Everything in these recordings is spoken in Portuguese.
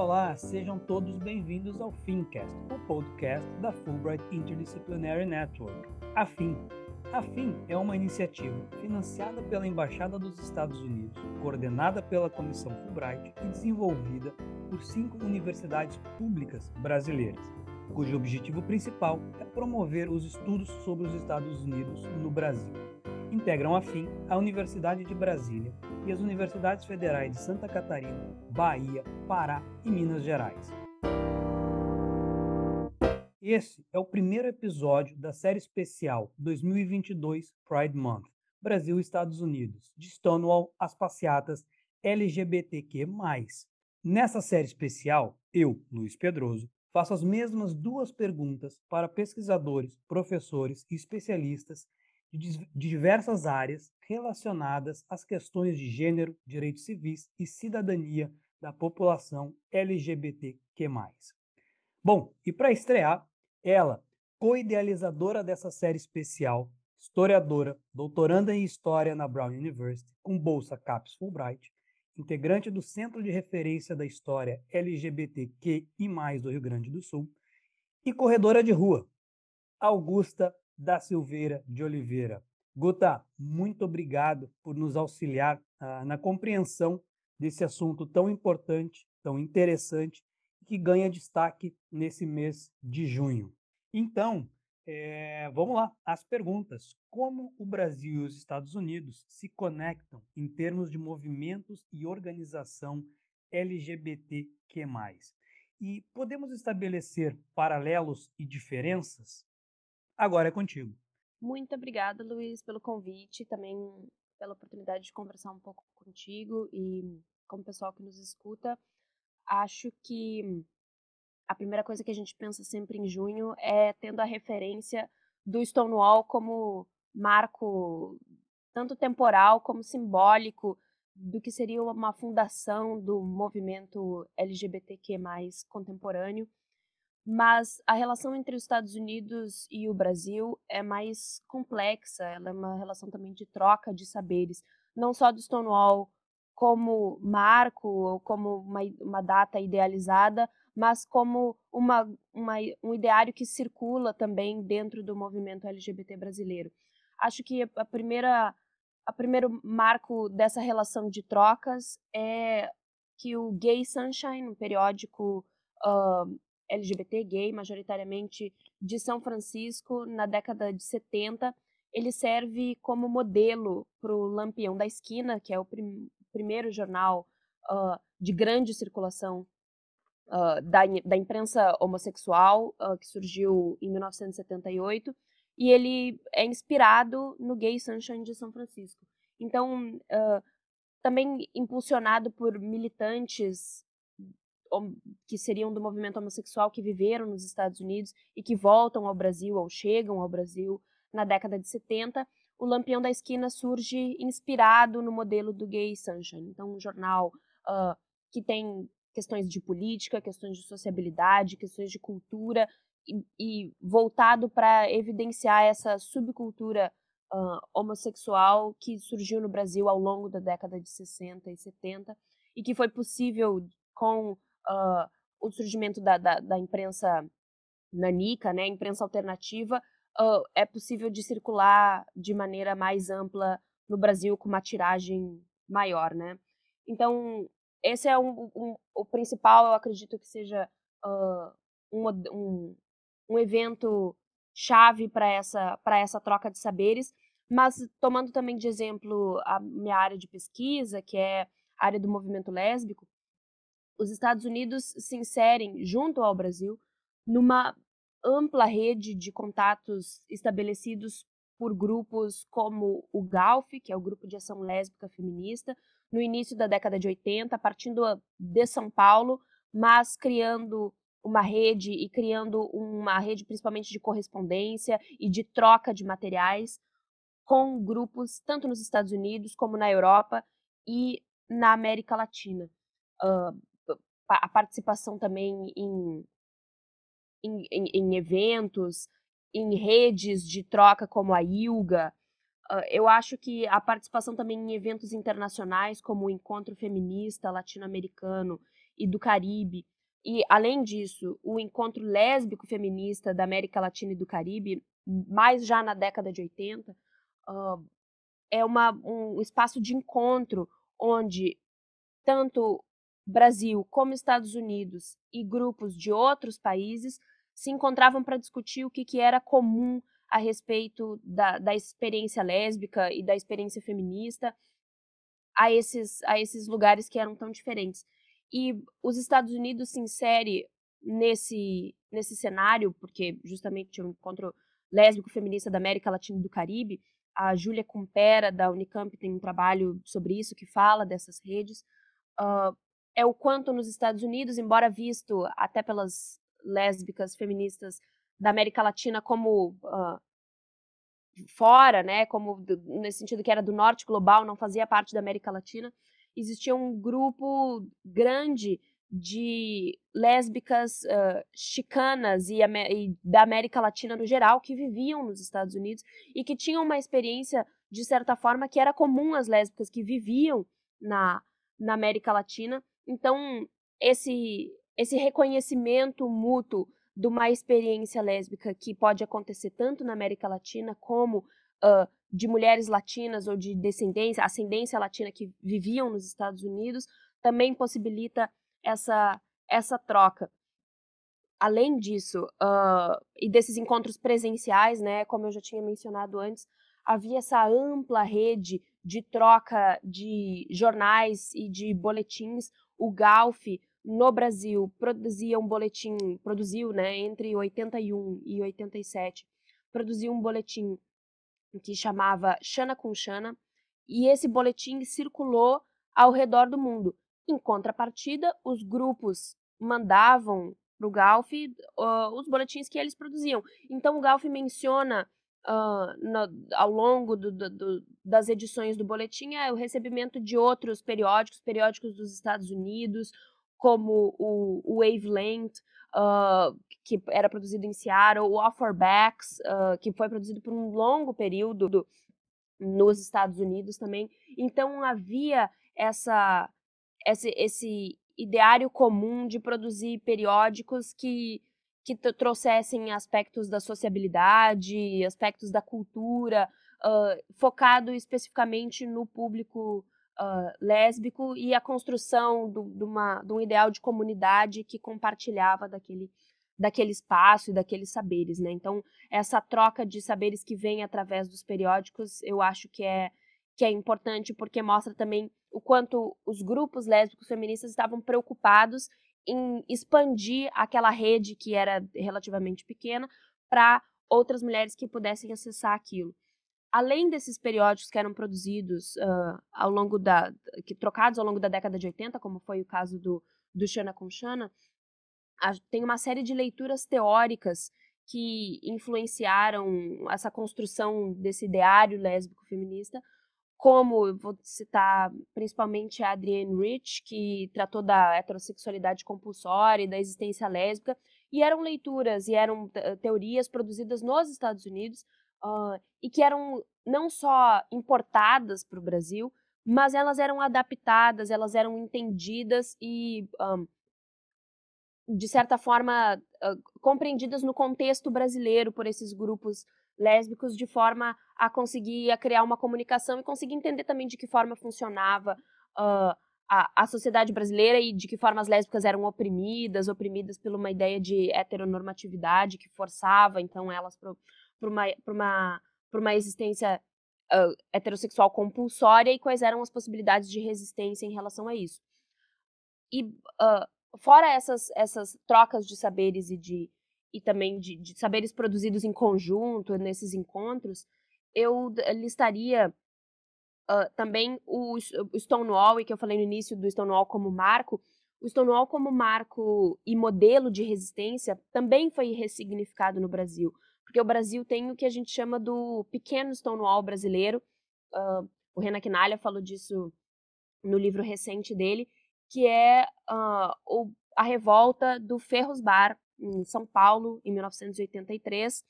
Olá, sejam todos bem-vindos ao FinCast, o podcast da Fulbright Interdisciplinary Network. A FIN. A FIN é uma iniciativa financiada pela Embaixada dos Estados Unidos, coordenada pela Comissão Fulbright e desenvolvida por cinco universidades públicas brasileiras, cujo objetivo principal é promover os estudos sobre os Estados Unidos no Brasil. Integram a FIN a Universidade de Brasília e as universidades federais de Santa Catarina, Bahia, Pará e Minas Gerais. Esse é o primeiro episódio da série especial 2022 Pride Month Brasil e Estados Unidos, de Stonewall às passeatas LGBTQ+. Nessa série especial, eu, Luiz Pedroso, faço as mesmas duas perguntas para pesquisadores, professores e especialistas de diversas áreas relacionadas às questões de gênero, direitos civis e cidadania da população LGBTQ+. Bom, e para estrear, ela, co-idealizadora dessa série especial, historiadora, doutoranda em História na Brown University, com bolsa CAPES Fulbright, integrante do Centro de Referência da História LGBTQI+, do Rio Grande do Sul, e corredora de rua, Augusta da Silveira de Oliveira. Guta, muito obrigado por nos auxiliar uh, na compreensão desse assunto tão importante, tão interessante, que ganha destaque nesse mês de junho. Então, é, vamos lá, as perguntas. Como o Brasil e os Estados Unidos se conectam em termos de movimentos e organização LGBTQ+. E podemos estabelecer paralelos e diferenças? Agora é contigo. Muito obrigada, Luiz, pelo convite, também pela oportunidade de conversar um pouco contigo e com o pessoal que nos escuta. Acho que a primeira coisa que a gente pensa sempre em junho é tendo a referência do Stonewall como marco tanto temporal como simbólico do que seria uma fundação do movimento LGBTQ+ contemporâneo mas a relação entre os Estados Unidos e o Brasil é mais complexa, ela é uma relação também de troca de saberes, não só do Stonewall como marco ou como uma, uma data idealizada, mas como uma, uma, um ideário que circula também dentro do movimento LGBT brasileiro. Acho que a primeira a primeiro marco dessa relação de trocas é que o Gay Sunshine, um periódico uh, LGBT gay, majoritariamente de São Francisco, na década de 70. Ele serve como modelo para o Lampião da Esquina, que é o prim primeiro jornal uh, de grande circulação uh, da, da imprensa homossexual, uh, que surgiu em 1978, e ele é inspirado no Gay Sunshine de São Francisco. Então, também impulsionado por militantes que seriam do movimento homossexual que viveram nos Estados Unidos e que voltam ao Brasil ou chegam ao Brasil na década de 70, o Lampião da Esquina surge inspirado no modelo do Gay Sunshine. Então, um jornal uh, que tem questões de política, questões de sociabilidade, questões de cultura e, e voltado para evidenciar essa subcultura uh, homossexual que surgiu no Brasil ao longo da década de 60 e 70 e que foi possível com uh, o surgimento da, da, da, imprensa nanica, né, imprensa alternativa, uh, é possível de circular de maneira mais ampla no Brasil com uma tiragem maior, né? Então, esse é um, um, o principal, eu acredito que seja uh, um, um, um evento chave para essa, essa troca de saberes, mas tomando também de exemplo a minha área de pesquisa, que é a área do movimento lésbico, os Estados Unidos se inserem, junto ao Brasil, numa ampla rede de contatos estabelecidos por grupos como o GALF, que é o Grupo de Ação Lésbica Feminista, no início da década de 80, partindo de São Paulo, mas criando uma rede e criando uma rede principalmente de correspondência e de troca de materiais com grupos tanto nos Estados Unidos como na Europa e na América Latina. Uh, a participação também em, em, em, em eventos, em redes de troca como a ILGA. Uh, eu acho que a participação também em eventos internacionais, como o Encontro Feminista Latino-Americano e do Caribe, e além disso, o encontro lésbico feminista da América Latina e do Caribe, mais já na década de 80, uh, é uma, um espaço de encontro onde tanto Brasil como Estados Unidos e grupos de outros países se encontravam para discutir o que, que era comum a respeito da, da experiência lésbica e da experiência feminista a esses, a esses lugares que eram tão diferentes. E os Estados Unidos se insere nesse, nesse cenário, porque justamente o um encontro lésbico feminista da América Latina e do Caribe, a Júlia Cumpera, da Unicamp, tem um trabalho sobre isso, que fala dessas redes, uh, é o quanto nos Estados Unidos, embora visto até pelas lésbicas feministas da América Latina como uh, fora, né, como nesse sentido que era do norte global, não fazia parte da América Latina, existia um grupo grande de lésbicas uh, chicanas e, e, da América Latina no geral que viviam nos Estados Unidos e que tinham uma experiência de certa forma que era comum às lésbicas que viviam na, na América Latina. Então esse esse reconhecimento mútuo de uma experiência lésbica que pode acontecer tanto na América Latina como uh, de mulheres latinas ou de descendência, ascendência latina que viviam nos Estados Unidos, também possibilita essa, essa troca. Além disso, uh, e desses encontros presenciais, né, como eu já tinha mencionado antes, havia essa ampla rede de troca de jornais e de boletins. O Galf, no Brasil, produzia um boletim, produziu, né, entre 81 e 87, produziu um boletim que chamava Xana com Xana, e esse boletim circulou ao redor do mundo. Em contrapartida, os grupos mandavam para o Galf uh, os boletins que eles produziam. Então, o Galf menciona uh, no, ao longo do, do, do, das edições do boletim é o recebimento de outros periódicos, periódicos dos Estados Unidos, como o, o Wavelength, uh, que era produzido em Seattle, o Offerbacks, uh, que foi produzido por um longo período do, nos Estados Unidos também. Então havia essa, esse, esse ideário comum de produzir periódicos que, que trouxessem aspectos da sociabilidade, aspectos da cultura, uh, focado especificamente no público uh, lésbico e a construção do, de, uma, de um ideal de comunidade que compartilhava daquele, daquele espaço e daqueles saberes, né? Então, essa troca de saberes que vem através dos periódicos, eu acho que é, que é importante porque mostra também o quanto os grupos lésbicos feministas estavam preocupados em expandir aquela rede que era relativamente pequena para outras mulheres que pudessem acessar aquilo. Além desses periódicos que eram produzidos uh, ao longo da que trocados ao longo da década de 80, como foi o caso do do Xana com Xana, tem uma série de leituras teóricas que influenciaram essa construção desse ideário lésbico feminista, como vou citar principalmente a Adrienne Rich, que tratou da heterossexualidade compulsória e da existência lésbica, e eram leituras e eram teorias produzidas nos Estados Unidos uh, e que eram não só importadas para o Brasil, mas elas eram adaptadas, elas eram entendidas e, um, de certa forma, uh, compreendidas no contexto brasileiro por esses grupos lésbicos, de forma a conseguir a criar uma comunicação e conseguir entender também de que forma funcionava uh, a, a sociedade brasileira e de que forma as lésbicas eram oprimidas, oprimidas por uma ideia de heteronormatividade que forçava, então, elas para uma, uma, uma existência uh, heterossexual compulsória e quais eram as possibilidades de resistência em relação a isso. E uh, fora essas, essas trocas de saberes e de e também de, de saberes produzidos em conjunto nesses encontros, eu listaria uh, também o, o Stonewall, e que eu falei no início do Stonewall como marco, o Stonewall como marco e modelo de resistência também foi ressignificado no Brasil porque o Brasil tem o que a gente chama do pequeno Stonewall brasileiro. Uh, o Renan Quinalha falou disso no livro recente dele, que é uh, o, a revolta do Ferros Bar, em São Paulo, em 1983.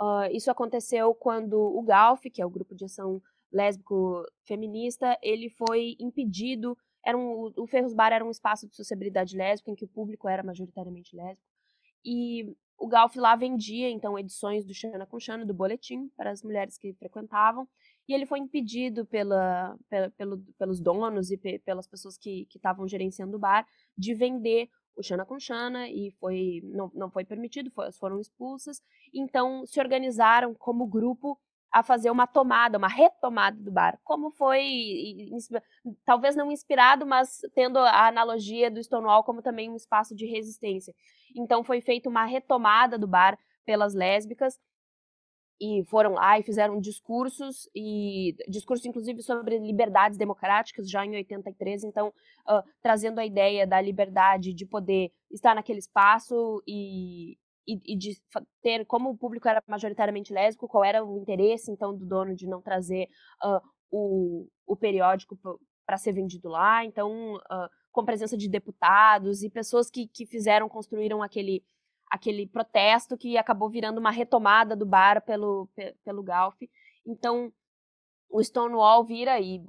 Uh, isso aconteceu quando o GALF, que é o Grupo de Ação Lésbico Feminista, ele foi impedido era um, o Ferros Bar era um espaço de sociabilidade lésbica em que o público era majoritariamente lésbico. E o Galf lá vendia, então, edições do Xana com Xana, do boletim, para as mulheres que frequentavam. E ele foi impedido pela, pela pelo, pelos donos e pe, pelas pessoas que estavam gerenciando o bar de vender o Xana com Xana e foi, não, não foi permitido, foi, foram expulsas. Então, se organizaram como grupo a fazer uma tomada, uma retomada do bar, como foi, talvez não inspirado, mas tendo a analogia do Stonewall como também um espaço de resistência. Então foi feita uma retomada do bar pelas lésbicas e foram lá e fizeram discursos e discursos inclusive sobre liberdades democráticas já em 83, então uh, trazendo a ideia da liberdade de poder estar naquele espaço e, e, e, de ter, como o público era majoritariamente lésbico, qual era o interesse, então, do dono de não trazer uh, o, o periódico para ser vendido lá, então, uh, com presença de deputados e pessoas que, que fizeram, construíram aquele, aquele protesto que acabou virando uma retomada do bar pelo, pelo Galf. Então, o Stonewall vira, e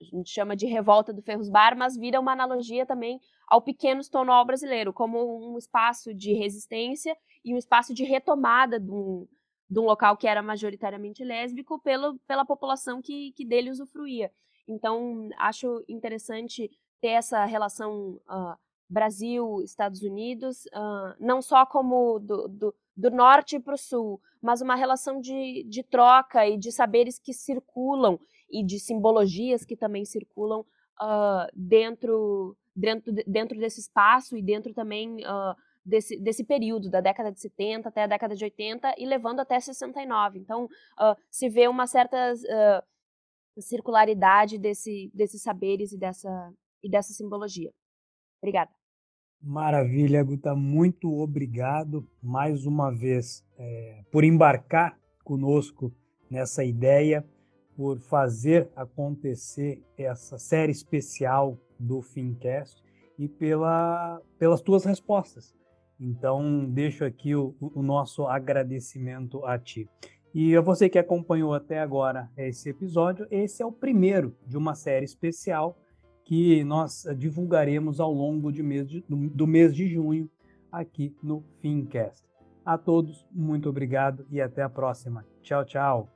a gente chama de revolta do Ferros Bar, mas vira uma analogia também ao pequeno Stonewall brasileiro, como um espaço de resistência e um espaço de retomada de um, de um local que era majoritariamente lésbico pelo, pela população que, que dele usufruía. Então, acho interessante ter essa relação uh, Brasil-Estados Unidos, uh, não só como do, do, do norte para o sul, mas uma relação de, de troca e de saberes que circulam e de simbologias que também circulam uh, dentro, dentro, dentro desse espaço e dentro também uh, desse, desse período, da década de 70 até a década de 80 e levando até 69. Então, uh, se vê uma certa circularidade desse, desses saberes e dessa, e dessa simbologia. Obrigada. Maravilha, Guta. Muito obrigado mais uma vez é, por embarcar conosco nessa ideia por fazer acontecer essa série especial do Fincast e pela, pelas tuas respostas. Então, deixo aqui o, o nosso agradecimento a ti. E a você que acompanhou até agora esse episódio, esse é o primeiro de uma série especial que nós divulgaremos ao longo mês de, do, do mês de junho aqui no Fincast. A todos, muito obrigado e até a próxima. Tchau, tchau.